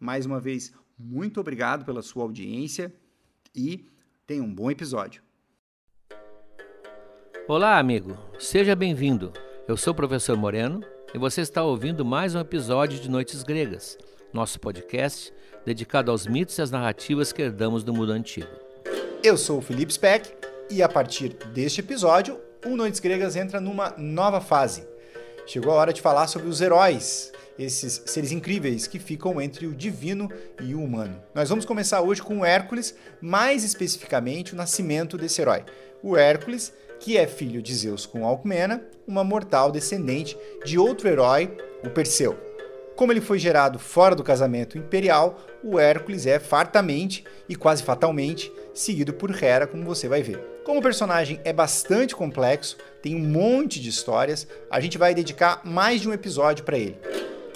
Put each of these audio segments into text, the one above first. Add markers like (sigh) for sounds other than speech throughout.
Mais uma vez, muito obrigado pela sua audiência e tenha um bom episódio. Olá, amigo. Seja bem-vindo. Eu sou o professor Moreno e você está ouvindo mais um episódio de Noites Gregas, nosso podcast dedicado aos mitos e às narrativas que herdamos do mundo antigo. Eu sou o Felipe Speck e a partir deste episódio, o Noites Gregas entra numa nova fase. Chegou a hora de falar sobre os heróis, esses seres incríveis que ficam entre o divino e o humano. Nós vamos começar hoje com o Hércules, mais especificamente o nascimento desse herói. O Hércules, que é filho de Zeus com Alcmena, uma mortal descendente de outro herói, o Perseu. Como ele foi gerado fora do casamento imperial, o Hércules é fartamente e quase fatalmente seguido por Hera, como você vai ver. Como o personagem é bastante complexo, tem um monte de histórias, a gente vai dedicar mais de um episódio para ele.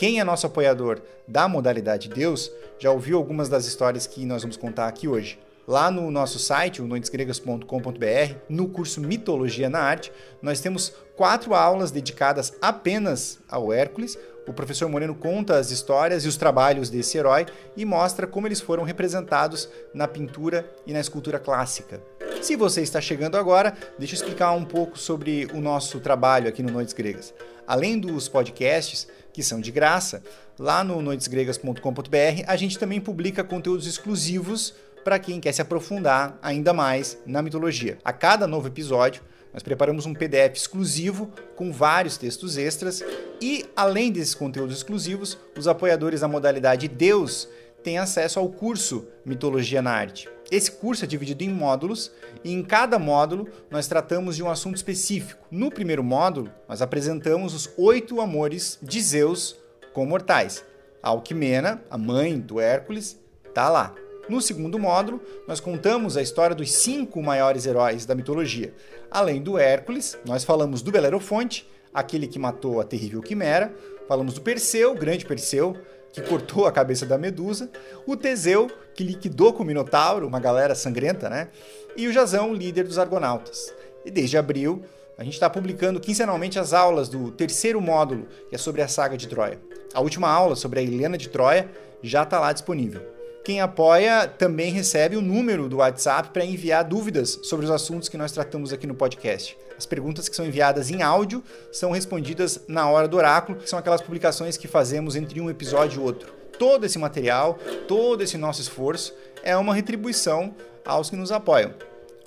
Quem é nosso apoiador da modalidade Deus já ouviu algumas das histórias que nós vamos contar aqui hoje. Lá no nosso site, o noitesgregas.com.br, no curso Mitologia na Arte, nós temos quatro aulas dedicadas apenas ao Hércules, o professor Moreno conta as histórias e os trabalhos desse herói e mostra como eles foram representados na pintura e na escultura clássica. Se você está chegando agora, deixa eu explicar um pouco sobre o nosso trabalho aqui no Noites Gregas. Além dos podcasts, que são de graça, lá no noitesgregas.com.br a gente também publica conteúdos exclusivos para quem quer se aprofundar ainda mais na mitologia. A cada novo episódio, nós preparamos um PDF exclusivo com vários textos extras e, além desses conteúdos exclusivos, os apoiadores da modalidade Deus têm acesso ao curso Mitologia na Arte. Esse curso é dividido em módulos e em cada módulo nós tratamos de um assunto específico. No primeiro módulo, nós apresentamos os oito amores de Zeus com mortais. A Alquimena, a mãe do Hércules, está lá. No segundo módulo, nós contamos a história dos cinco maiores heróis da mitologia. Além do Hércules, nós falamos do Belerofonte, aquele que matou a terrível Quimera, falamos do Perseu, grande Perseu, que cortou a cabeça da Medusa, o Teseu, que liquidou com o Minotauro, uma galera sangrenta, né? E o Jazão, líder dos Argonautas. E desde abril, a gente está publicando quinzenalmente as aulas do terceiro módulo, que é sobre a saga de Troia. A última aula sobre a Helena de Troia já está lá disponível. Quem apoia também recebe o número do WhatsApp para enviar dúvidas sobre os assuntos que nós tratamos aqui no podcast. As perguntas que são enviadas em áudio são respondidas na hora do oráculo, que são aquelas publicações que fazemos entre um episódio e outro. Todo esse material, todo esse nosso esforço é uma retribuição aos que nos apoiam.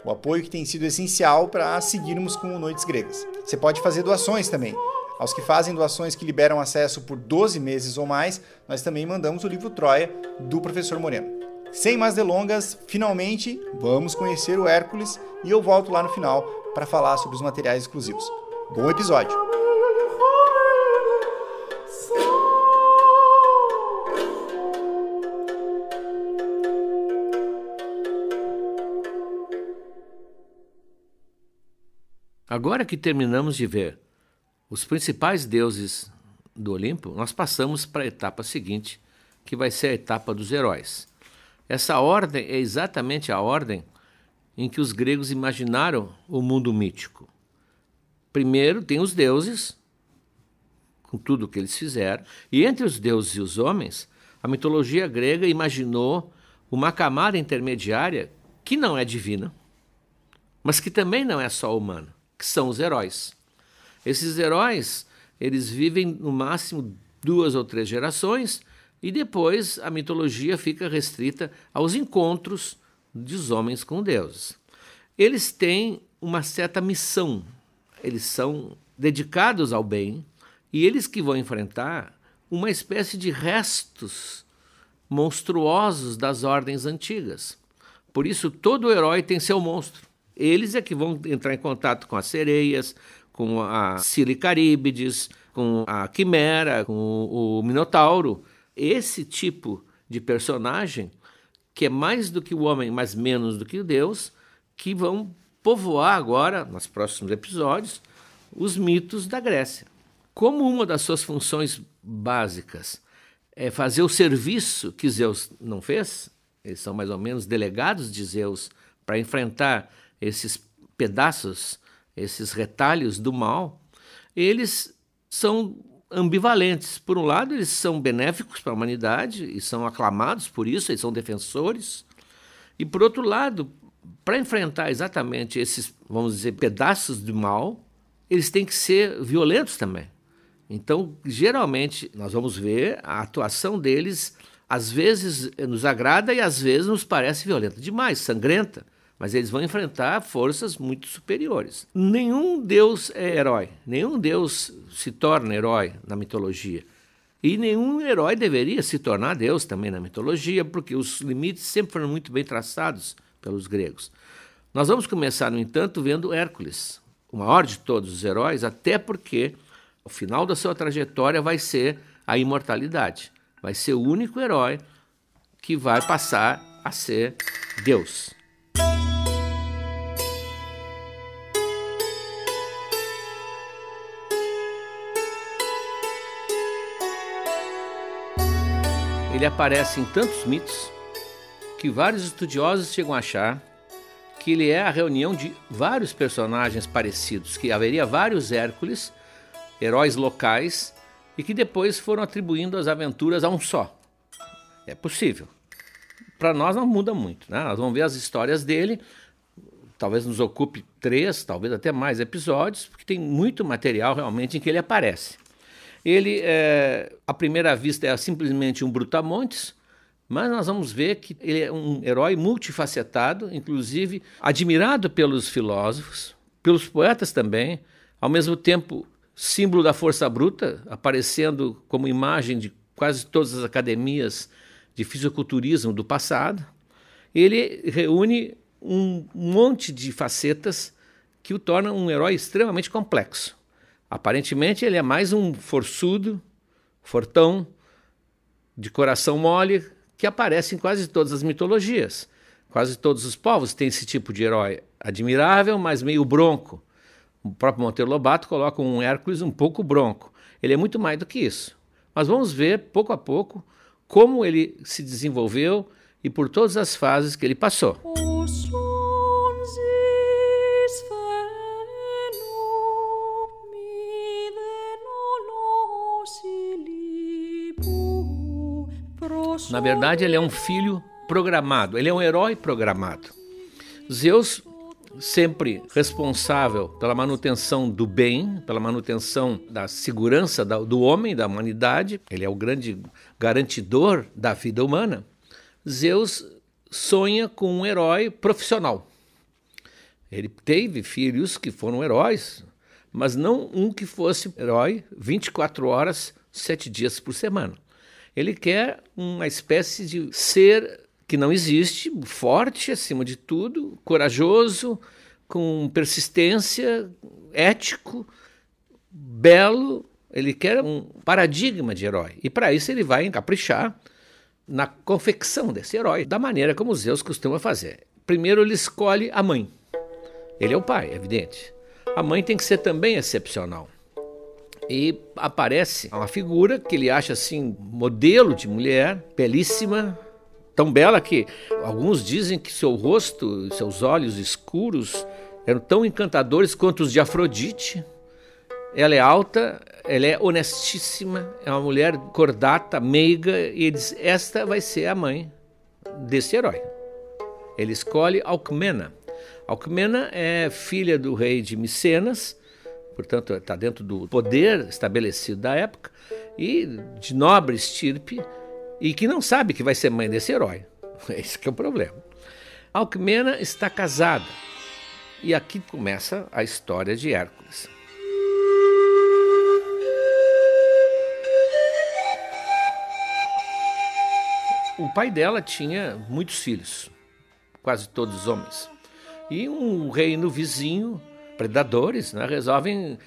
O apoio que tem sido essencial para seguirmos com o Noites Gregas. Você pode fazer doações também. Aos que fazem doações que liberam acesso por 12 meses ou mais, nós também mandamos o livro Troia do professor Moreno. Sem mais delongas, finalmente vamos conhecer o Hércules e eu volto lá no final para falar sobre os materiais exclusivos. Bom episódio! Agora que terminamos de ver os principais deuses do Olimpo, nós passamos para a etapa seguinte, que vai ser a etapa dos heróis. Essa ordem é exatamente a ordem em que os gregos imaginaram o mundo mítico. Primeiro tem os deuses, com tudo o que eles fizeram, e entre os deuses e os homens, a mitologia grega imaginou uma camada intermediária que não é divina, mas que também não é só humana que são os heróis. Esses heróis, eles vivem no máximo duas ou três gerações e depois a mitologia fica restrita aos encontros dos homens com deuses. Eles têm uma certa missão, eles são dedicados ao bem e eles que vão enfrentar uma espécie de restos monstruosos das ordens antigas. Por isso, todo herói tem seu monstro. Eles é que vão entrar em contato com as sereias, com a Silicaríbides, com a Quimera, com o, Minotauro. Esse tipo de personagem, que é mais do que o homem, mas menos do que Deus, que vão povoar agora, nos próximos episódios, os mitos da Grécia. Como uma das suas funções básicas é fazer o serviço que Zeus não fez, eles são mais ou menos delegados de Zeus para enfrentar esses pedaços, esses retalhos do mal, eles são ambivalentes. Por um lado, eles são benéficos para a humanidade e são aclamados por isso, eles são defensores. E por outro lado, para enfrentar exatamente esses, vamos dizer, pedaços do mal, eles têm que ser violentos também. Então, geralmente, nós vamos ver a atuação deles, às vezes nos agrada e às vezes nos parece violenta demais, sangrenta mas eles vão enfrentar forças muito superiores. Nenhum deus é herói, nenhum deus se torna herói na mitologia. E nenhum herói deveria se tornar deus também na mitologia, porque os limites sempre foram muito bem traçados pelos gregos. Nós vamos começar, no entanto, vendo Hércules, o maior de todos os heróis, até porque o final da sua trajetória vai ser a imortalidade. Vai ser o único herói que vai passar a ser Deus. Ele aparece em tantos mitos que vários estudiosos chegam a achar que ele é a reunião de vários personagens parecidos, que haveria vários Hércules, heróis locais, e que depois foram atribuindo as aventuras a um só. É possível. Para nós não muda muito, né? Nós vamos ver as histórias dele, talvez nos ocupe três, talvez até mais episódios, porque tem muito material realmente em que ele aparece. Ele, é, à primeira vista, é simplesmente um brutamontes, mas nós vamos ver que ele é um herói multifacetado, inclusive admirado pelos filósofos, pelos poetas também, ao mesmo tempo símbolo da força bruta, aparecendo como imagem de quase todas as academias de fisiculturismo do passado. Ele reúne um monte de facetas que o tornam um herói extremamente complexo. Aparentemente ele é mais um forçudo, fortão, de coração mole, que aparece em quase todas as mitologias. Quase todos os povos têm esse tipo de herói admirável, mas meio bronco. O próprio Monteiro Lobato coloca um Hércules um pouco bronco. Ele é muito mais do que isso. Mas vamos ver, pouco a pouco, como ele se desenvolveu e por todas as fases que ele passou. Na verdade, ele é um filho programado, ele é um herói programado. Zeus, sempre responsável pela manutenção do bem, pela manutenção da segurança do homem, da humanidade, ele é o grande garantidor da vida humana. Zeus sonha com um herói profissional. Ele teve filhos que foram heróis, mas não um que fosse herói 24 horas, sete dias por semana. Ele quer uma espécie de ser que não existe, forte acima de tudo, corajoso, com persistência, ético, belo. Ele quer um paradigma de herói. E para isso ele vai encaprichar na confecção desse herói, da maneira como Zeus costuma fazer. Primeiro ele escolhe a mãe. Ele é o pai, é evidente. A mãe tem que ser também excepcional. E aparece uma figura que ele acha assim, modelo de mulher, belíssima, tão bela que alguns dizem que seu rosto, seus olhos escuros eram tão encantadores quanto os de Afrodite. Ela é alta, ela é honestíssima, é uma mulher cordata, meiga, e ele diz: Esta vai ser a mãe desse herói. Ele escolhe Alcmena. Alcmena é filha do rei de Micenas, portanto, está dentro do poder estabelecido da época, e de nobre estirpe, e que não sabe que vai ser mãe desse herói. (laughs) Esse é o problema. Alcmena está casada. E aqui começa a história de Hércules. O pai dela tinha muitos filhos, quase todos homens. E um reino vizinho, predadores, né, resolvem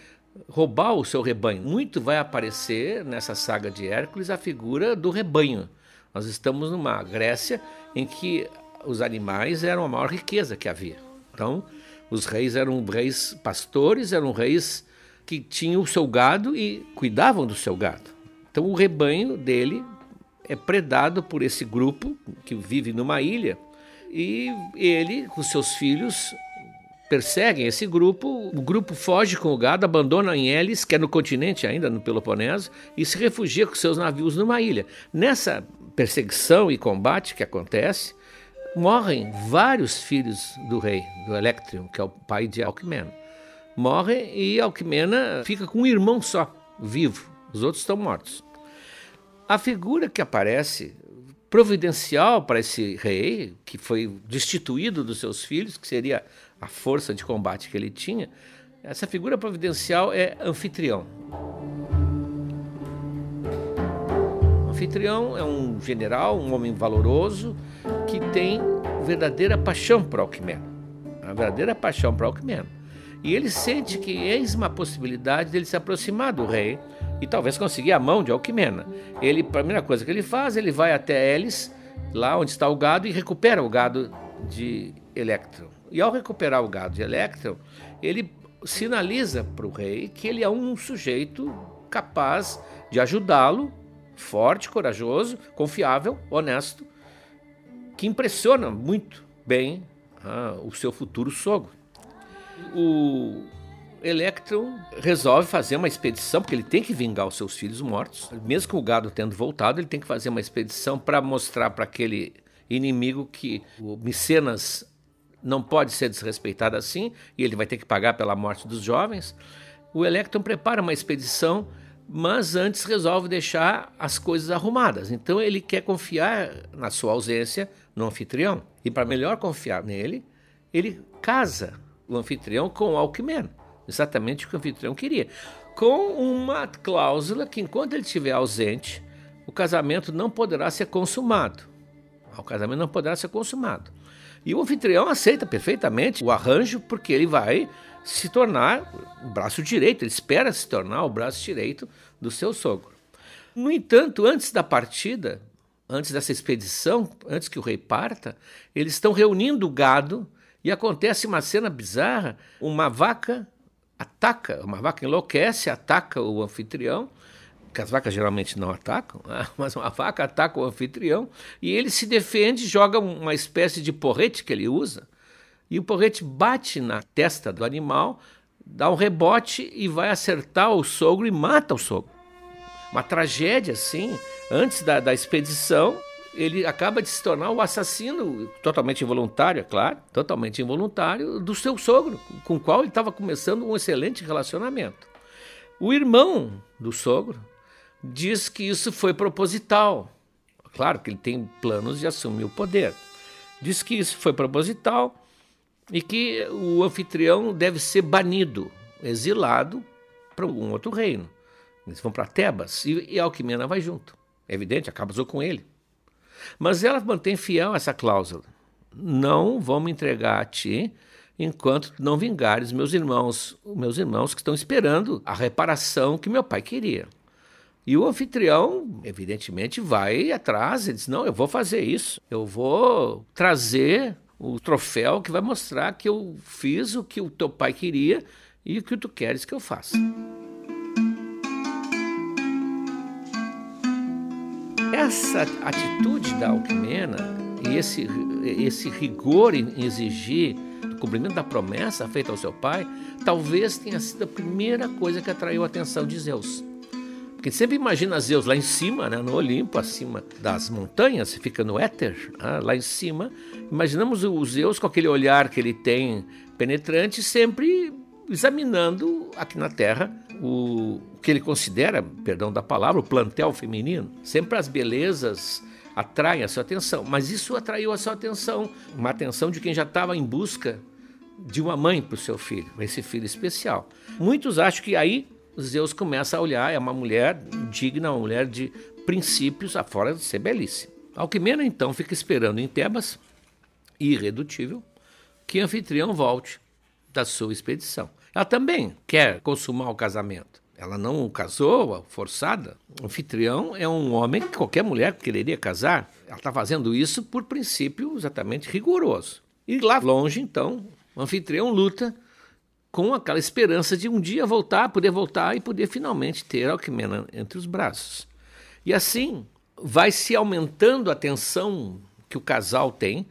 roubar o seu rebanho. Muito vai aparecer nessa saga de Hércules a figura do rebanho. Nós estamos numa Grécia em que os animais eram a maior riqueza que havia. Então, os reis eram reis pastores, eram reis que tinham o seu gado e cuidavam do seu gado. Então, o rebanho dele é predado por esse grupo que vive numa ilha e ele, com seus filhos, perseguem esse grupo. O grupo foge com o gado, abandona em Elis, que é no continente ainda, no Peloponeso, e se refugia com seus navios numa ilha. Nessa perseguição e combate que acontece, morrem vários filhos do rei, do Electrium, que é o pai de Alcmena. Morrem e Alcmena fica com um irmão só, vivo. Os outros estão mortos. A figura que aparece providencial para esse rei, que foi destituído dos seus filhos, que seria a força de combate que ele tinha, essa figura providencial é anfitrião. Anfitrião é um general, um homem valoroso, que tem verdadeira paixão para Alquimeno. Uma verdadeira paixão para Alquimeno. E ele sente que eis uma possibilidade dele se aproximar do rei e talvez conseguir a mão de Alquimena. Ele, a primeira coisa que ele faz, ele vai até Elis, lá onde está o gado, e recupera o gado de Electron. E ao recuperar o gado de Electron, ele sinaliza para o rei que ele é um sujeito capaz de ajudá-lo, forte, corajoso, confiável, honesto, que impressiona muito bem ah, o seu futuro sogro. O Electron resolve fazer uma expedição, porque ele tem que vingar os seus filhos mortos. Mesmo com o gado tendo voltado, ele tem que fazer uma expedição para mostrar para aquele inimigo que o Micenas não pode ser desrespeitado assim, e ele vai ter que pagar pela morte dos jovens. O Electron prepara uma expedição, mas antes resolve deixar as coisas arrumadas. Então ele quer confiar na sua ausência no anfitrião. E para melhor confiar nele, ele casa o anfitrião com o Alquimeno. Exatamente o que o anfitrião queria. Com uma cláusula que enquanto ele estiver ausente, o casamento não poderá ser consumado. O casamento não poderá ser consumado. E o anfitrião aceita perfeitamente o arranjo, porque ele vai se tornar o braço direito, ele espera se tornar o braço direito do seu sogro. No entanto, antes da partida, antes dessa expedição, antes que o rei parta, eles estão reunindo o gado e acontece uma cena bizarra: uma vaca ataca, uma vaca enlouquece, ataca o anfitrião que as vacas geralmente não atacam, né? (laughs) mas uma vaca ataca o anfitrião e ele se defende, joga uma espécie de porrete que ele usa, e o porrete bate na testa do animal, dá um rebote e vai acertar o sogro e mata o sogro. Uma tragédia assim, antes da, da expedição, ele acaba de se tornar o assassino, totalmente involuntário, é claro, totalmente involuntário, do seu sogro, com o qual ele estava começando um excelente relacionamento. O irmão do sogro, diz que isso foi proposital. Claro que ele tem planos de assumir o poder. Diz que isso foi proposital e que o anfitrião deve ser banido, exilado para algum outro reino. Eles vão para Tebas e, e Alquimena vai junto. É evidente, acabou com ele. Mas ela mantém fiel essa cláusula. Não vamos entregar a ti enquanto não vingares meus irmãos, meus irmãos que estão esperando a reparação que meu pai queria. E o anfitrião, evidentemente, vai atrás e diz: Não, eu vou fazer isso, eu vou trazer o troféu que vai mostrar que eu fiz o que o teu pai queria e o que tu queres que eu faça. Essa atitude da Alquimena e esse, esse rigor em exigir o cumprimento da promessa feita ao seu pai, talvez tenha sido a primeira coisa que atraiu a atenção de Zeus. Porque sempre imagina Zeus lá em cima, né, no Olimpo, acima das montanhas, fica no éter, né, lá em cima. Imaginamos o Zeus com aquele olhar que ele tem penetrante, sempre examinando aqui na Terra o, o que ele considera, perdão da palavra, o plantel feminino. Sempre as belezas atraem a sua atenção, mas isso atraiu a sua atenção, uma atenção de quem já estava em busca de uma mãe para o seu filho, esse filho especial. Muitos acham que aí Zeus começa a olhar, é uma mulher digna, uma mulher de princípios, afora de ser belíssima. Alquimena então fica esperando em Tebas, irredutível, que anfitrião volte da sua expedição. Ela também quer consumar o casamento. Ela não casou, forçada. O anfitrião é um homem que qualquer mulher quereria casar. Ela está fazendo isso por princípio exatamente rigoroso. E lá longe, então, o anfitrião luta com aquela esperança de um dia voltar, poder voltar e poder finalmente ter Alquimena entre os braços. E assim vai se aumentando a tensão que o casal tem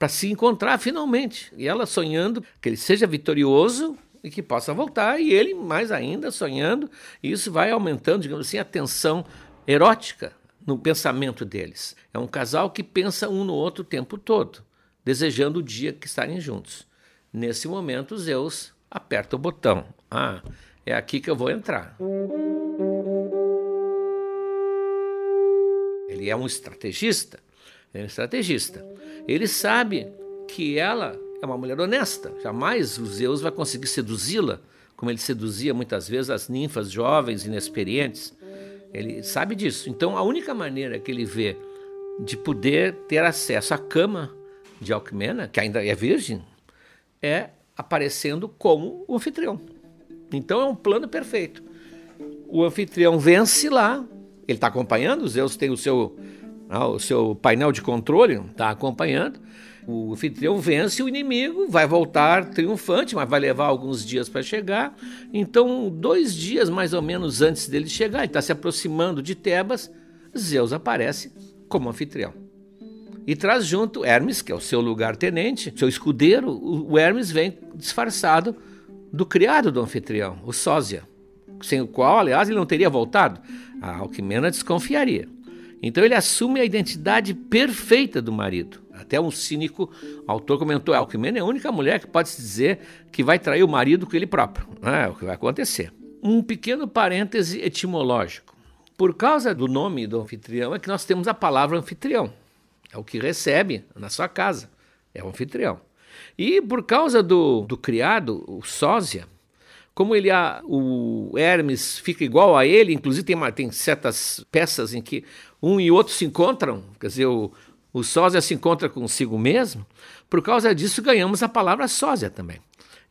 para se encontrar finalmente. E ela sonhando que ele seja vitorioso e que possa voltar, e ele mais ainda sonhando, e isso vai aumentando, digamos assim, a tensão erótica no pensamento deles. É um casal que pensa um no outro o tempo todo, desejando o dia que estarem juntos. Nesse momento, Zeus aperta o botão. Ah, é aqui que eu vou entrar. Ele é um estrategista. É um estrategista. Ele sabe que ela é uma mulher honesta. Jamais o Zeus vai conseguir seduzi-la, como ele seduzia muitas vezes as ninfas jovens, inexperientes. Ele sabe disso. Então, a única maneira que ele vê de poder ter acesso à cama de Alcmena, que ainda é virgem, é aparecendo como o anfitrião. Então é um plano perfeito. O anfitrião vence lá, ele está acompanhando, Zeus tem o seu, ah, o seu painel de controle, está acompanhando. O anfitrião vence o inimigo, vai voltar triunfante, mas vai levar alguns dias para chegar. Então, dois dias mais ou menos antes dele chegar, ele está se aproximando de Tebas, Zeus aparece como anfitrião e traz junto Hermes, que é o seu lugar-tenente, seu escudeiro. O Hermes vem disfarçado do criado do anfitrião, o sósia, sem o qual, aliás, ele não teria voltado. A Alquimena desconfiaria. Então ele assume a identidade perfeita do marido. Até um cínico autor comentou: Alquimena é a única mulher que pode se dizer que vai trair o marido com ele próprio. É o que vai acontecer. Um pequeno parêntese etimológico. Por causa do nome do anfitrião é que nós temos a palavra anfitrião. É o que recebe na sua casa. É o anfitrião. E por causa do, do criado, o sósia, como ele o Hermes fica igual a ele, inclusive tem, tem certas peças em que um e outro se encontram, quer dizer, o, o sósia se encontra consigo mesmo, por causa disso ganhamos a palavra sósia também.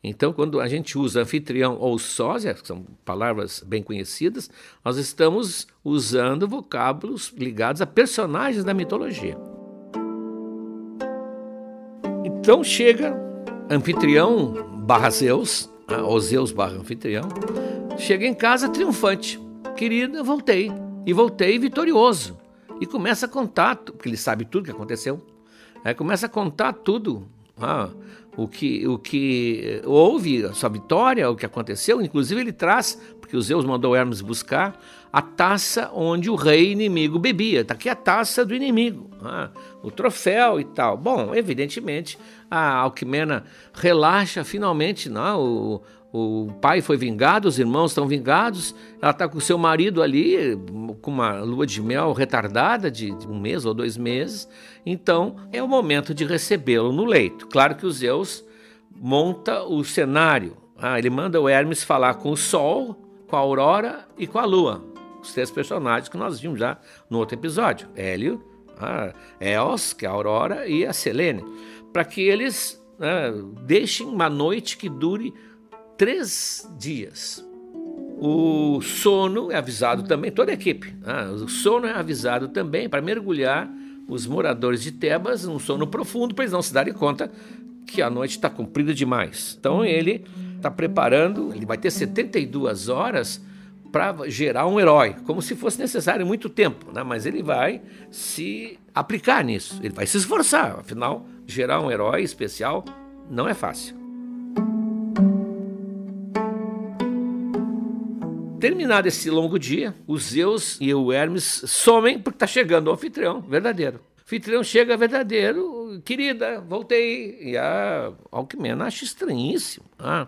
Então, quando a gente usa anfitrião ou sósia, que são palavras bem conhecidas, nós estamos usando vocábulos ligados a personagens da mitologia. Então chega anfitrião barra Zeus, né, ou Zeus barra anfitrião, chega em casa triunfante. Querida, voltei. E voltei vitorioso. E começa a contar, porque ele sabe tudo que aconteceu. Aí começa a contar tudo. Ah, o que, o que houve, a sua vitória, o que aconteceu. Inclusive, ele traz, porque o Zeus mandou Hermes buscar, a taça onde o rei inimigo bebia. Está aqui a taça do inimigo, ah, o troféu e tal. Bom, evidentemente, a Alquimena relaxa finalmente, não? O, o pai foi vingado, os irmãos estão vingados, ela está com o seu marido ali, com uma lua de mel retardada de, de um mês ou dois meses. Então é o momento de recebê-lo no leito. Claro que o Zeus monta o cenário. Ah, ele manda o Hermes falar com o Sol, com a Aurora e com a Lua. Os três personagens que nós vimos já no outro episódio: Hélio, a Eos, que é a Aurora, e a Selene. Para que eles né, deixem uma noite que dure três dias. O sono é avisado também, toda a equipe. Né, o sono é avisado também para mergulhar os moradores de Tebas num sono profundo para eles não se darem conta que a noite está comprida demais. Então ele está preparando, ele vai ter 72 horas para gerar um herói, como se fosse necessário muito tempo, né? mas ele vai se aplicar nisso, ele vai se esforçar, afinal, gerar um herói especial não é fácil. Terminado esse longo dia, os Zeus e o Hermes somem porque está chegando o anfitrião verdadeiro. O anfitrião chega verdadeiro, querida, voltei. E a Alquimena acha estranhíssimo. Ah,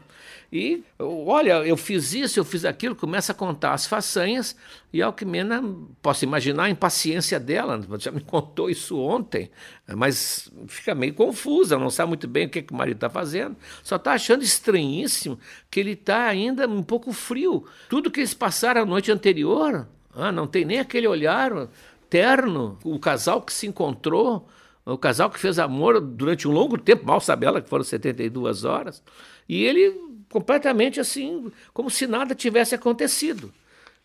e olha, eu fiz isso, eu fiz aquilo, começa a contar as façanhas, e a Alquimena, posso imaginar a impaciência dela, já me (laughs) contou isso ontem, mas fica meio confusa, não sabe muito bem o que, que o marido está fazendo, só está achando estranhíssimo que ele está ainda um pouco frio. Tudo que eles passaram a noite anterior, ah, não tem nem aquele olhar terno, o casal que se encontrou, o casal que fez amor durante um longo tempo, mal sabe ela que foram 72 horas, e ele completamente assim, como se nada tivesse acontecido.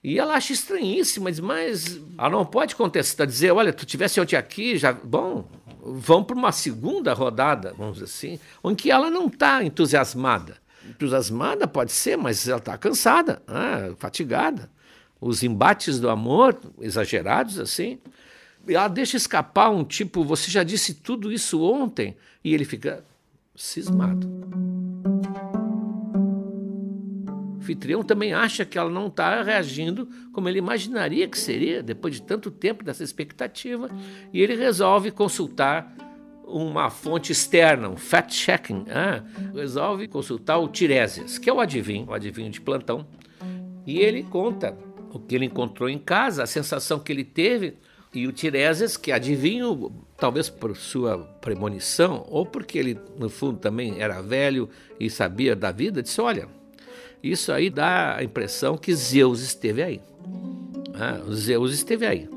E ela acha estranhíssima, mas ela não pode contestar, dizer, olha, tu tivesse ontem aqui, já, bom, vamos para uma segunda rodada, vamos dizer assim, em que ela não está entusiasmada. Entusiasmada pode ser, mas ela está cansada, ah, fatigada. Os embates do amor, exagerados assim, ela deixa escapar um tipo, você já disse tudo isso ontem, e ele fica cismado anfitrião também acha que ela não está reagindo como ele imaginaria que seria, depois de tanto tempo dessa expectativa, e ele resolve consultar uma fonte externa, um fact-checking, ah, resolve consultar o Tiresias, que é o adivinho, o adivinho de plantão, e ele conta o que ele encontrou em casa, a sensação que ele teve, e o Tiresias, que adivinho, talvez por sua premonição, ou porque ele, no fundo, também era velho e sabia da vida, disse: Olha, isso aí dá a impressão que Zeus esteve aí. Ah, Zeus esteve aí.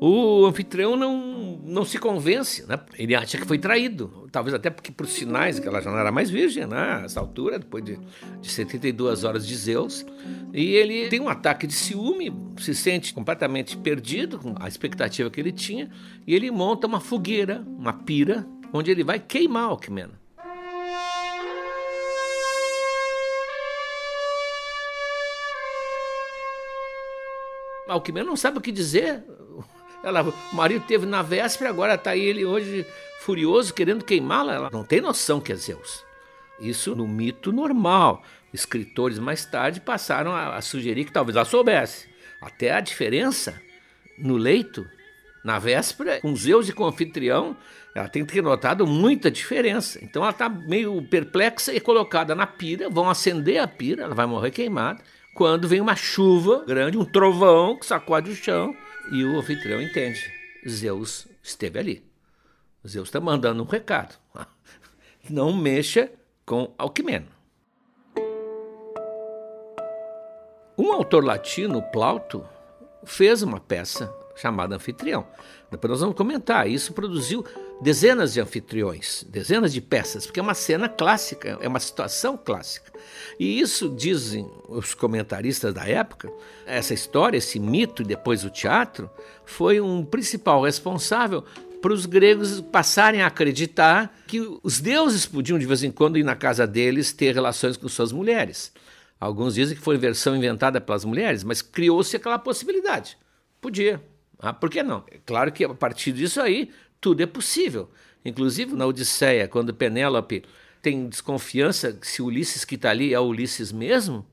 O anfitrião não, não se convence, né? ele acha que foi traído, talvez até porque por sinais que ela já não era mais virgem, né? nessa altura, depois de, de 72 horas de Zeus, e ele tem um ataque de ciúme, se sente completamente perdido com a expectativa que ele tinha, e ele monta uma fogueira, uma pira, onde ele vai queimar Alcmena. Alquimena não sabe o que dizer. Ela, o marido teve na véspera, agora está ele hoje furioso, querendo queimá-la. Ela não tem noção que é Zeus. Isso no mito normal. Escritores mais tarde passaram a, a sugerir que talvez ela soubesse. Até a diferença no leito, na véspera, com Zeus e com anfitrião, ela tem que ter notado muita diferença. Então ela está meio perplexa e colocada na pira, vão acender a pira, ela vai morrer queimada quando vem uma chuva grande, um trovão que sacode o chão e o anfitrião entende. Zeus esteve ali. Zeus está mandando um recado. (laughs) Não mexa com Alquimeno. Um autor latino, Plauto, fez uma peça chamada Anfitrião. Depois nós vamos comentar. Isso produziu dezenas de anfitriões, dezenas de peças, porque é uma cena clássica, é uma situação clássica. E isso dizem os comentaristas da época, essa história, esse mito e depois o teatro, foi um principal responsável para os gregos passarem a acreditar que os deuses podiam de vez em quando ir na casa deles ter relações com suas mulheres. Alguns dizem que foi versão inventada pelas mulheres, mas criou-se aquela possibilidade. Podia. Ah, por que não? É claro que a partir disso aí tudo é possível. Inclusive na Odisseia, quando Penélope tem desconfiança se Ulisses que está ali é Ulisses mesmo,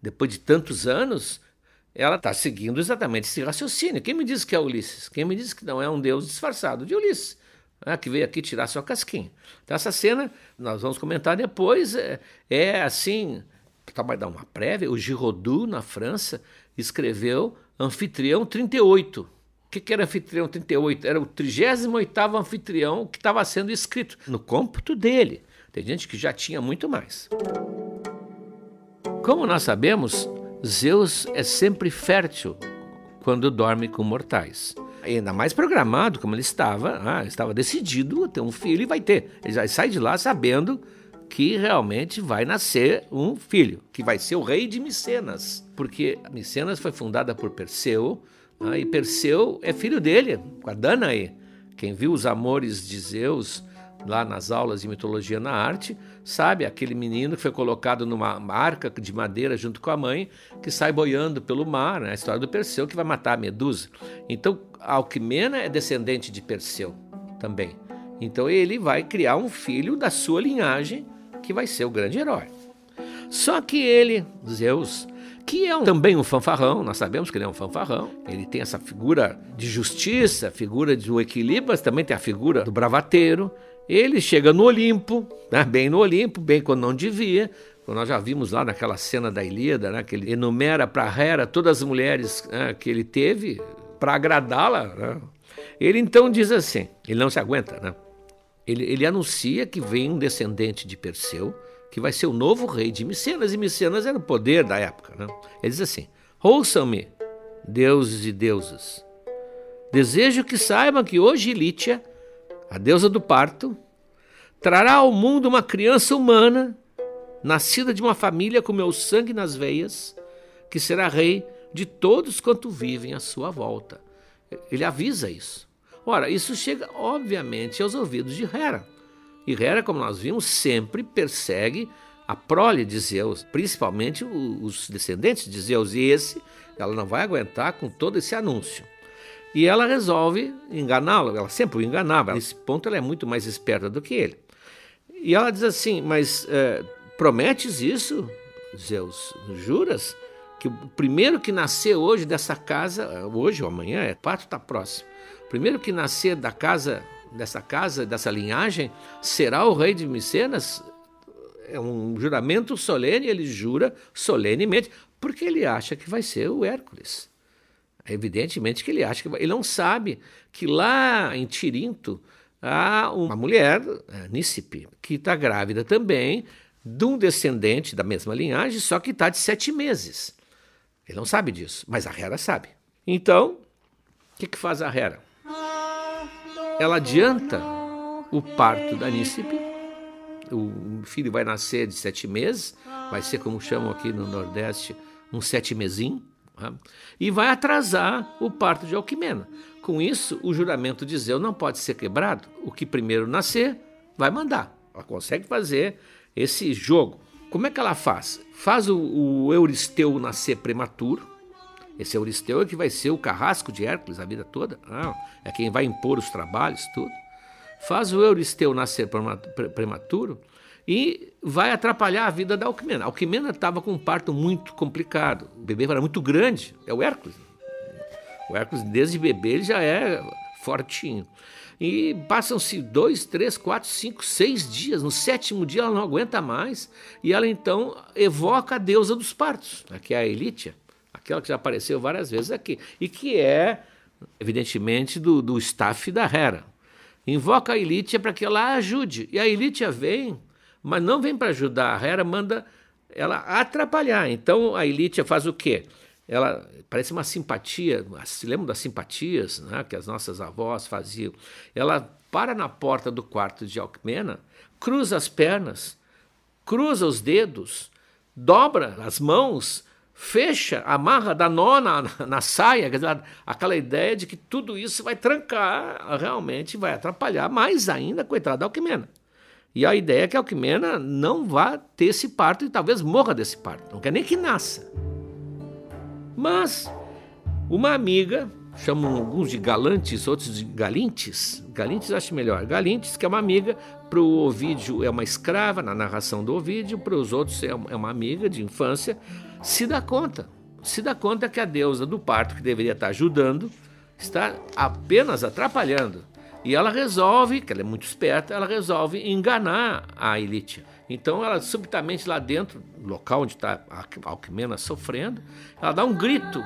depois de tantos anos, ela está seguindo exatamente esse raciocínio. Quem me diz que é Ulisses? Quem me diz que não é um deus disfarçado de Ulisses? Ah, que veio aqui tirar sua casquinha. Então, essa cena, nós vamos comentar depois, é, é assim, para dar uma prévia, o Giraudoux, na França, escreveu Anfitrião 38, o que, que era anfitrião 38? Era o 38 anfitrião que estava sendo escrito no cômputo dele. Tem gente que já tinha muito mais. Como nós sabemos, Zeus é sempre fértil quando dorme com mortais. ainda mais programado como ele estava, ah, estava decidido a ter um filho e vai ter. Ele já sai de lá sabendo que realmente vai nascer um filho, que vai ser o rei de Micenas, porque Micenas foi fundada por Perseu, ah, e Perseu é filho dele, com a Danae. Quem viu os amores de Zeus lá nas aulas de mitologia na arte, sabe aquele menino que foi colocado numa arca de madeira junto com a mãe, que sai boiando pelo mar, né? a história do Perseu que vai matar a Medusa. Então, Alquimena é descendente de Perseu também. Então, ele vai criar um filho da sua linhagem que vai ser o grande herói. Só que ele, Zeus, que é um, também um fanfarrão, nós sabemos que ele é um fanfarrão, ele tem essa figura de justiça, figura do equilíbrio, mas também tem a figura do bravateiro, ele chega no Olimpo, né, bem no Olimpo, bem quando não devia. Nós já vimos lá naquela cena da Ilíada, né, que ele enumera para Hera todas as mulheres né, que ele teve para agradá-la. Né. Ele então diz assim: ele não se aguenta, né? Ele, ele anuncia que vem um descendente de Perseu, que vai ser o novo rei de Micenas, e Micenas era o poder da época. Né? Ele diz assim: Ouçam-me, deuses e deusas. Desejo que saibam que hoje Lítia a deusa do parto, trará ao mundo uma criança humana, nascida de uma família com meu sangue nas veias, que será rei de todos quanto vivem à sua volta. Ele avisa isso. Ora, isso chega obviamente aos ouvidos de Hera. E Hera, como nós vimos, sempre persegue a prole de Zeus, principalmente os descendentes de Zeus. E esse, ela não vai aguentar com todo esse anúncio. E ela resolve enganá-lo, ela sempre o enganava. Nesse ponto, ela é muito mais esperta do que ele. E ela diz assim: Mas é, prometes isso, Zeus? Juras? Que o primeiro que nascer hoje dessa casa, hoje ou amanhã, é pato está próximo. O primeiro que nascer da casa, dessa casa, dessa linhagem, será o rei de Micenas? É um juramento solene, ele jura solenemente, porque ele acha que vai ser o Hércules. Evidentemente que ele acha que. Ele não sabe que lá em Tirinto há uma mulher, Nícipe, que está grávida também de um descendente da mesma linhagem, só que está de sete meses. Ele não sabe disso, mas a Hera sabe. Então, o que, que faz a Hera? Ela adianta o parto da Nícipe. O filho vai nascer de sete meses, vai ser como chamam aqui no Nordeste, um sete mesinho. Né? E vai atrasar o parto de Alquimena. Com isso, o juramento de Zeus não pode ser quebrado. O que primeiro nascer, vai mandar. Ela consegue fazer esse jogo. Como é que ela faz? Faz o, o Euristeu nascer prematuro. Esse Euristeu é que vai ser o carrasco de Hércules a vida toda. Ah, é quem vai impor os trabalhos, tudo. Faz o Euristeu nascer prematuro e vai atrapalhar a vida da Alquimena. A Alquimena estava com um parto muito complicado, o bebê era muito grande, é o Hércules. O Hércules, desde bebê, ele já é fortinho. E passam-se dois, três, quatro, cinco, seis dias. No sétimo dia ela não aguenta mais. E ela então evoca a deusa dos partos, que é a Elítia, aquela que já apareceu várias vezes aqui. E que é, evidentemente, do, do staff da Hera. Invoca a Elítia para que ela ajude. E a Elítia vem mas não vem para ajudar. A Hera manda ela atrapalhar. Então a Elite faz o quê? Ela parece uma simpatia, se lembram das simpatias né, que as nossas avós faziam? Ela para na porta do quarto de Alcmena, cruza as pernas, cruza os dedos, dobra as mãos, fecha, amarra, dá nó na, na, na saia, dizer, aquela ideia de que tudo isso vai trancar, realmente vai atrapalhar mais ainda, coitada da Alquimena. E a ideia é que a Alquimena não vá ter esse parto e talvez morra desse parto. Não quer nem que nasça. Mas uma amiga, chamam alguns de galantes, outros de galintes. Galintes acho melhor. Galintes, que é uma amiga, para o Ovídio é uma escrava, na narração do Ovídio, para os outros é, é uma amiga de infância, se dá conta. Se dá conta que a deusa do parto, que deveria estar ajudando, está apenas atrapalhando. E ela resolve, que ela é muito esperta, ela resolve enganar a Elite. Então ela subitamente lá dentro, no local onde está a Alquimena sofrendo, ela dá um grito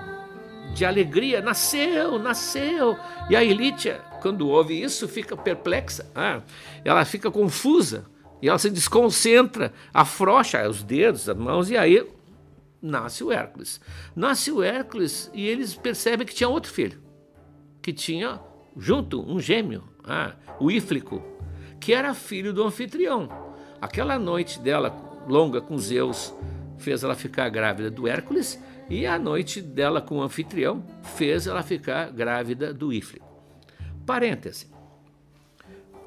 de alegria, nasceu, nasceu. E a Elite, quando ouve isso, fica perplexa, ah, ela fica confusa, e ela se desconcentra, afrouxa os dedos, as mãos, e aí nasce o Hércules. Nasce o Hércules e eles percebem que tinha outro filho. que tinha junto um gêmeo, ah, o Íflico, que era filho do anfitrião. Aquela noite dela longa com Zeus fez ela ficar grávida do Hércules e a noite dela com o anfitrião fez ela ficar grávida do Íflico. Parêntese.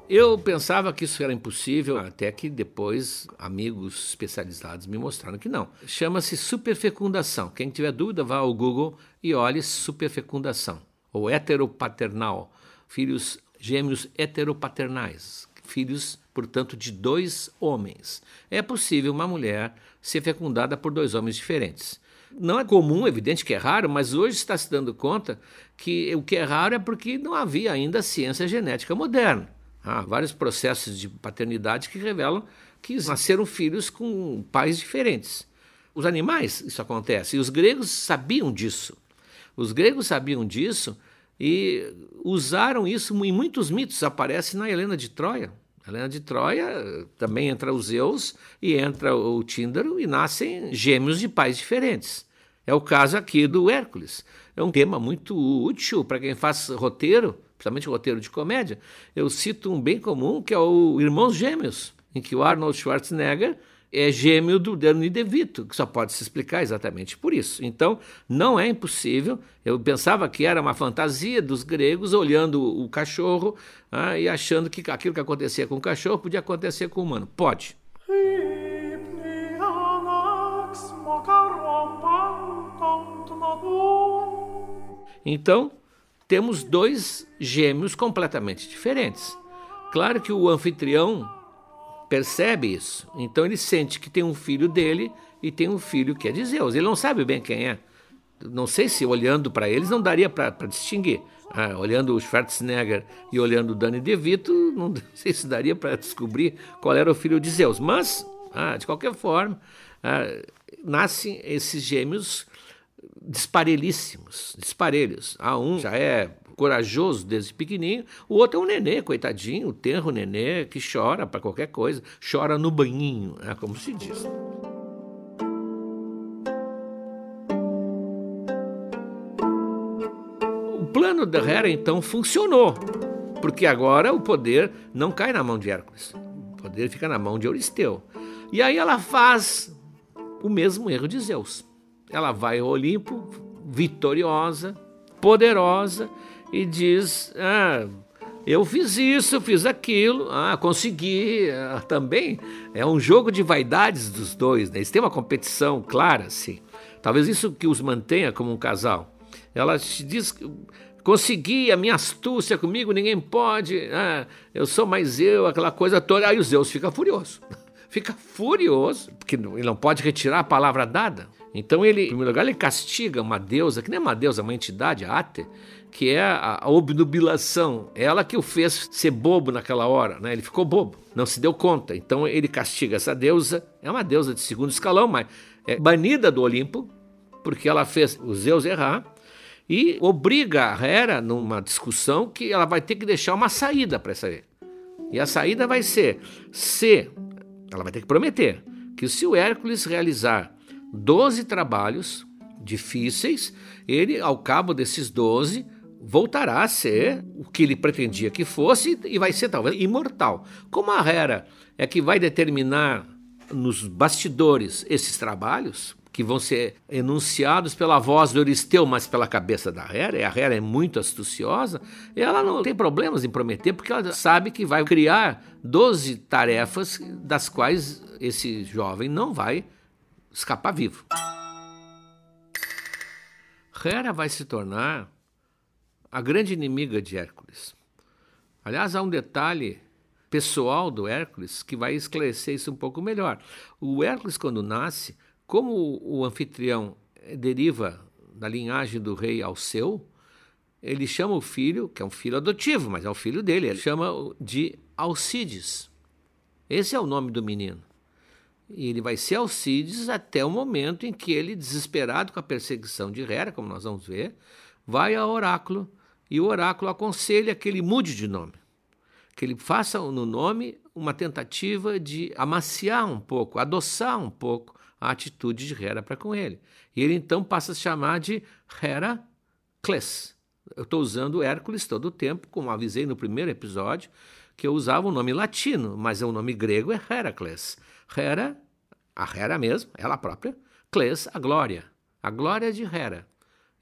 Eu pensava que isso era impossível, até que depois amigos especializados me mostraram que não. Chama-se superfecundação. Quem tiver dúvida, vá ao Google e olhe superfecundação, ou heteropaternal, filhos gêmeos heteropaternais, filhos, portanto, de dois homens. É possível uma mulher ser fecundada por dois homens diferentes. Não é comum, evidente que é raro, mas hoje está se dando conta que o que é raro é porque não havia ainda ciência genética moderna. Há vários processos de paternidade que revelam que nasceram filhos com pais diferentes. Os animais, isso acontece, e os gregos sabiam disso. Os gregos sabiam disso e usaram isso em muitos mitos. Aparece na Helena de Troia. Helena de Troia também entra os Zeus e entra o Tíndaro e nascem gêmeos de pais diferentes. É o caso aqui do Hércules. É um tema muito útil para quem faz roteiro principalmente roteiro de comédia, eu cito um bem comum que é o Irmãos Gêmeos, em que o Arnold Schwarzenegger é gêmeo do Danny DeVito, que só pode se explicar exatamente por isso. Então, não é impossível. Eu pensava que era uma fantasia dos gregos olhando o cachorro ah, e achando que aquilo que acontecia com o cachorro podia acontecer com o humano. Pode. Então, temos dois gêmeos completamente diferentes. Claro que o anfitrião percebe isso, então ele sente que tem um filho dele e tem um filho que é de Zeus. Ele não sabe bem quem é. Não sei se olhando para eles não daria para distinguir. Ah, olhando o Schwarzenegger e olhando o Danny DeVito, não (laughs) sei se daria para descobrir qual era o filho de Zeus. Mas, ah, de qualquer forma, ah, nascem esses gêmeos disparelhíssimos, disparelhos. Ah, um já é corajoso desde pequenininho, o outro é um nenê, coitadinho, o tenro nenê que chora para qualquer coisa, chora no banhinho, é como se diz. O plano da Hera então funcionou, porque agora o poder não cai na mão de Hércules, o poder fica na mão de Euristeu. E aí ela faz o mesmo erro de Zeus. Ela vai ao Olimpo, vitoriosa, poderosa, e diz: Ah, eu fiz isso, fiz aquilo, ah, consegui ah, também. É um jogo de vaidades dos dois, né? eles têm uma competição clara, sim. Talvez isso que os mantenha como um casal. Ela diz: consegui a minha astúcia comigo, ninguém pode, ah, eu sou mais eu, aquela coisa toda. Aí o Zeus fica furioso. (laughs) Fica furioso, porque ele não pode retirar a palavra dada. Então ele, em primeiro lugar, ele castiga uma deusa, que nem é uma deusa, é uma entidade, a Ate, que é a, a obnubilação. Ela que o fez ser bobo naquela hora, né? Ele ficou bobo, não se deu conta. Então ele castiga essa deusa, é uma deusa de segundo escalão, mas é banida do Olimpo, porque ela fez os Zeus errar, e obriga a Hera numa discussão que ela vai ter que deixar uma saída para essa. E a saída vai ser se ela vai ter que prometer que se o Hércules realizar 12 trabalhos difíceis, ele, ao cabo desses 12, voltará a ser o que ele pretendia que fosse e vai ser talvez imortal. Como a Hera é que vai determinar nos bastidores esses trabalhos, que vão ser enunciados pela voz do Euristeu, mas pela cabeça da Hera, e a Hera é muito astuciosa, ela não tem problemas em prometer, porque ela sabe que vai criar 12 tarefas das quais esse jovem não vai escapar vivo. Hera vai se tornar a grande inimiga de Hércules. Aliás, há um detalhe pessoal do Hércules que vai esclarecer isso um pouco melhor. O Hércules, quando nasce, como o anfitrião deriva da linhagem do rei Alceu, ele chama o filho, que é um filho adotivo, mas é o filho dele, ele chama de Alcides. Esse é o nome do menino. E ele vai ser Alcides até o momento em que ele, desesperado com a perseguição de Hera, como nós vamos ver, vai ao oráculo e o oráculo aconselha que ele mude de nome, que ele faça no nome uma tentativa de amaciar um pouco, adoçar um pouco a atitude de Hera para com ele. E ele então passa a se chamar de Heracles, Eu estou usando Hércules todo o tempo, como avisei no primeiro episódio, que eu usava o nome latino, mas o nome grego é Heracles. Hera, a Hera mesmo, ela própria, Cles, a glória. A glória de Hera.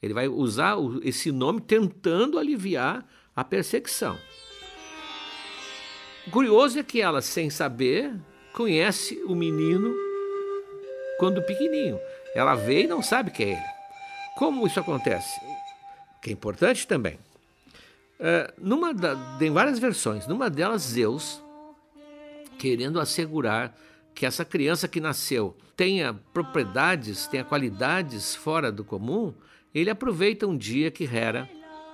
Ele vai usar esse nome tentando aliviar a perseguição. O curioso é que ela, sem saber, conhece o menino quando pequenininho. Ela vê e não sabe que é ele. Como isso acontece? Que é importante também. É, numa da, tem várias versões. Numa delas, Zeus, querendo assegurar que essa criança que nasceu tenha propriedades, tenha qualidades fora do comum, ele aproveita um dia que Hera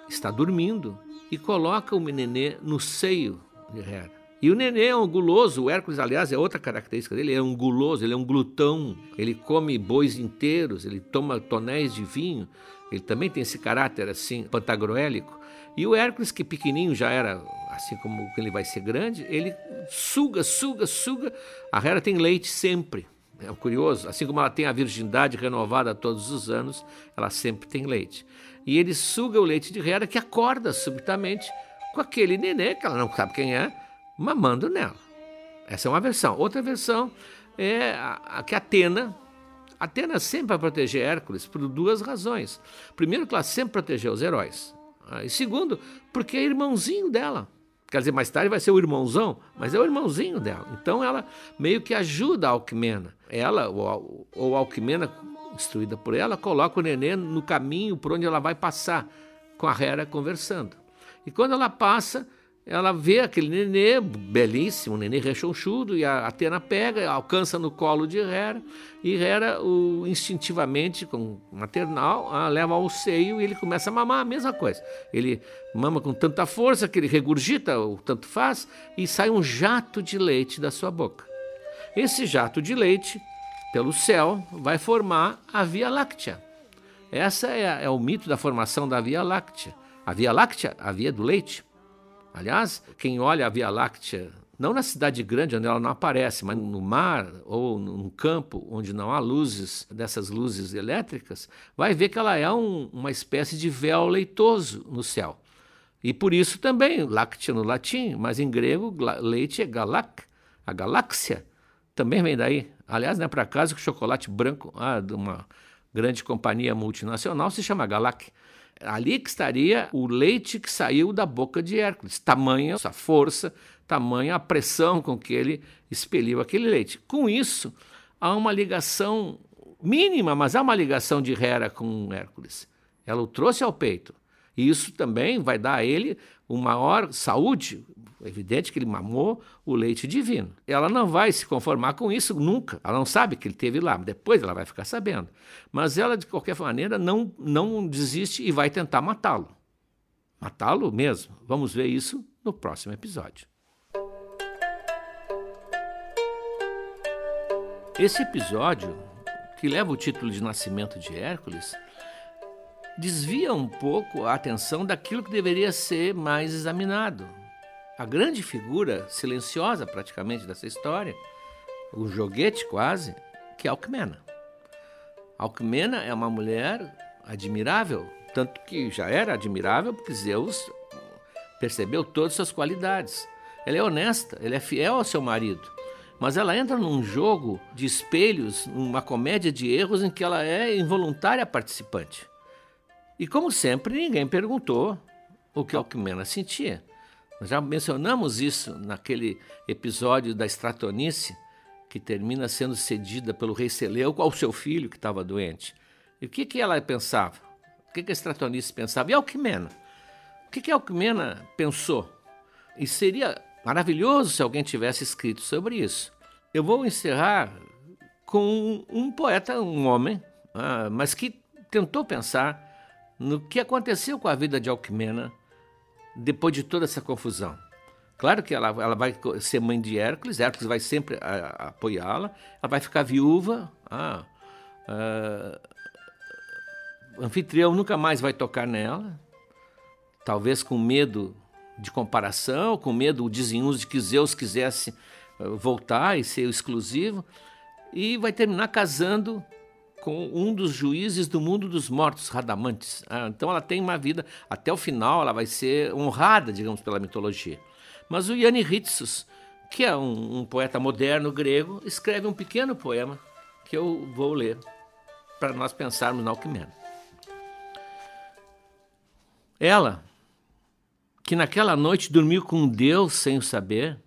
está dormindo e coloca o nenê no seio de Hera. E o nenê é um guloso, o Hércules, aliás, é outra característica dele, é um guloso, ele é um glutão, ele come bois inteiros, ele toma tonéis de vinho, ele também tem esse caráter assim, pantagruélico. E o Hércules, que pequenininho já era, assim como ele vai ser grande, ele suga, suga, suga. A Hera tem leite sempre. É curioso, assim como ela tem a virgindade renovada todos os anos, ela sempre tem leite. E ele suga o leite de Hera, que acorda subitamente com aquele nenê, que ela não sabe quem é, mamando nela. Essa é uma versão. Outra versão é a, a que Atena, Atena sempre vai proteger Hércules por duas razões. Primeiro, que ela sempre protegeu os heróis. Ah, e segundo, porque é irmãozinho dela. Quer dizer, mais tarde vai ser o irmãozão, mas é o irmãozinho dela. Então ela meio que ajuda a Alquimena. Ela, ou, ou Alquimena, instruída por ela, coloca o nenê no caminho por onde ela vai passar, com a Hera conversando. E quando ela passa, ela vê aquele nenê belíssimo, nenê rechonchudo, e a Atena pega, alcança no colo de Hera, e Hera, o, instintivamente, com maternal, a leva ao seio e ele começa a mamar a mesma coisa. Ele mama com tanta força que ele regurgita, o tanto faz, e sai um jato de leite da sua boca. Esse jato de leite, pelo céu, vai formar a Via Láctea. Essa é, é o mito da formação da Via Láctea. A Via Láctea, a via do leite, Aliás, quem olha a Via Láctea, não na cidade grande onde ela não aparece, mas no mar ou num campo onde não há luzes, dessas luzes elétricas, vai ver que ela é um, uma espécie de véu leitoso no céu. E por isso também, láctea no latim, mas em grego, leite é galak, a galáxia também vem daí. Aliás, não é para acaso que o chocolate branco ah, de uma grande companhia multinacional se chama Galak ali que estaria o leite que saiu da boca de Hércules. Tamanha a força, tamanha a pressão com que ele expeliu aquele leite. Com isso, há uma ligação mínima, mas há uma ligação de Hera com Hércules. Ela o trouxe ao peito. E isso também vai dar a ele uma maior saúde. É evidente que ele mamou o leite divino. Ela não vai se conformar com isso nunca. Ela não sabe que ele teve lá, depois ela vai ficar sabendo. Mas ela, de qualquer maneira, não, não desiste e vai tentar matá-lo. Matá-lo mesmo. Vamos ver isso no próximo episódio. Esse episódio, que leva o título de Nascimento de Hércules, desvia um pouco a atenção daquilo que deveria ser mais examinado. A grande figura, silenciosa praticamente dessa história, o joguete quase, que é Alcmena. Alcmena é uma mulher admirável, tanto que já era admirável porque Zeus percebeu todas as suas qualidades. Ela é honesta, ela é fiel ao seu marido, mas ela entra num jogo de espelhos, uma comédia de erros em que ela é involuntária participante. E como sempre, ninguém perguntou o que Alcmena sentia. Nós já mencionamos isso naquele episódio da Stratonice, que termina sendo cedida pelo rei Seleuco ao seu filho que estava doente. E o que, que ela pensava? O que, que a Stratonice pensava? E Alcmena? O que, que Alcmena pensou? E seria maravilhoso se alguém tivesse escrito sobre isso. Eu vou encerrar com um poeta, um homem, ah, mas que tentou pensar no que aconteceu com a vida de Alcmena depois de toda essa confusão. Claro que ela, ela vai ser mãe de Hércules, Hércules vai sempre apoiá-la, ela vai ficar viúva, ah, ah, anfitrião nunca mais vai tocar nela, talvez com medo de comparação, com medo, o de que Zeus quisesse ah, voltar e ser exclusivo, e vai terminar casando com um dos juízes do mundo dos mortos, Radamantes. Ah, então ela tem uma vida, até o final ela vai ser honrada, digamos, pela mitologia. Mas o Yanni Ritsus, que é um, um poeta moderno grego, escreve um pequeno poema que eu vou ler para nós pensarmos na Alquimena. Ela, que naquela noite dormiu com Deus sem o saber,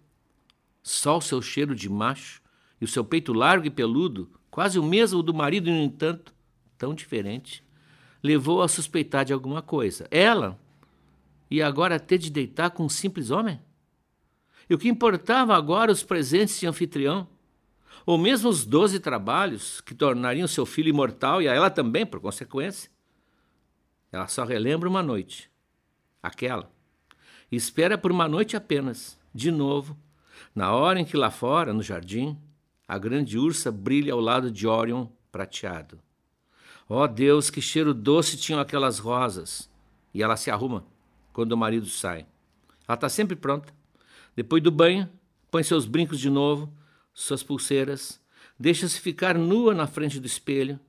só o seu cheiro de macho e o seu peito largo e peludo, quase o mesmo do marido, e, no entanto, tão diferente, levou a suspeitar de alguma coisa. Ela ia agora ter de deitar com um simples homem? E o que importava agora os presentes de anfitrião? Ou mesmo os doze trabalhos que tornariam seu filho imortal e a ela também, por consequência? Ela só relembra uma noite, aquela, e espera por uma noite apenas, de novo, na hora em que lá fora, no jardim, a grande ursa brilha ao lado de Orion prateado. Ó oh Deus, que cheiro doce tinham aquelas rosas! E ela se arruma quando o marido sai. Ela está sempre pronta. Depois do banho, põe seus brincos de novo, suas pulseiras, deixa-se ficar nua na frente do espelho,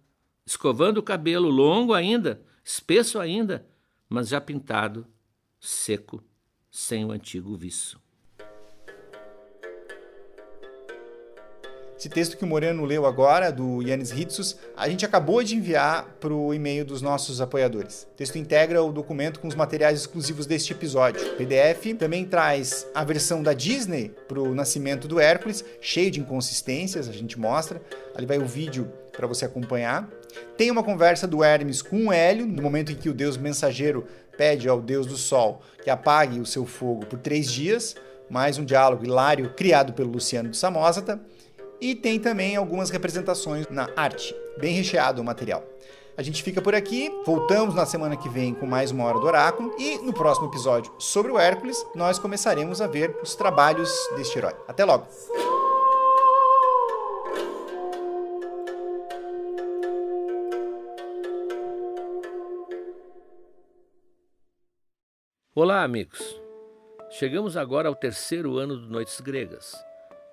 escovando o cabelo longo ainda, espesso ainda, mas já pintado, seco, sem o antigo viço. Esse texto que o Moreno leu agora, do Yannis Ritsus, a gente acabou de enviar para o e-mail dos nossos apoiadores. O texto integra o documento com os materiais exclusivos deste episódio. O PDF também traz a versão da Disney para o nascimento do Hércules, cheio de inconsistências, a gente mostra. Ali vai o vídeo para você acompanhar. Tem uma conversa do Hermes com o Hélio, no momento em que o deus mensageiro pede ao deus do sol que apague o seu fogo por três dias. Mais um diálogo hilário criado pelo Luciano de Samosata. E tem também algumas representações na arte, bem recheado o material. A gente fica por aqui, voltamos na semana que vem com mais uma Hora do Oráculo e no próximo episódio sobre o Hércules nós começaremos a ver os trabalhos deste herói. Até logo! Olá, amigos! Chegamos agora ao terceiro ano do Noites Gregas.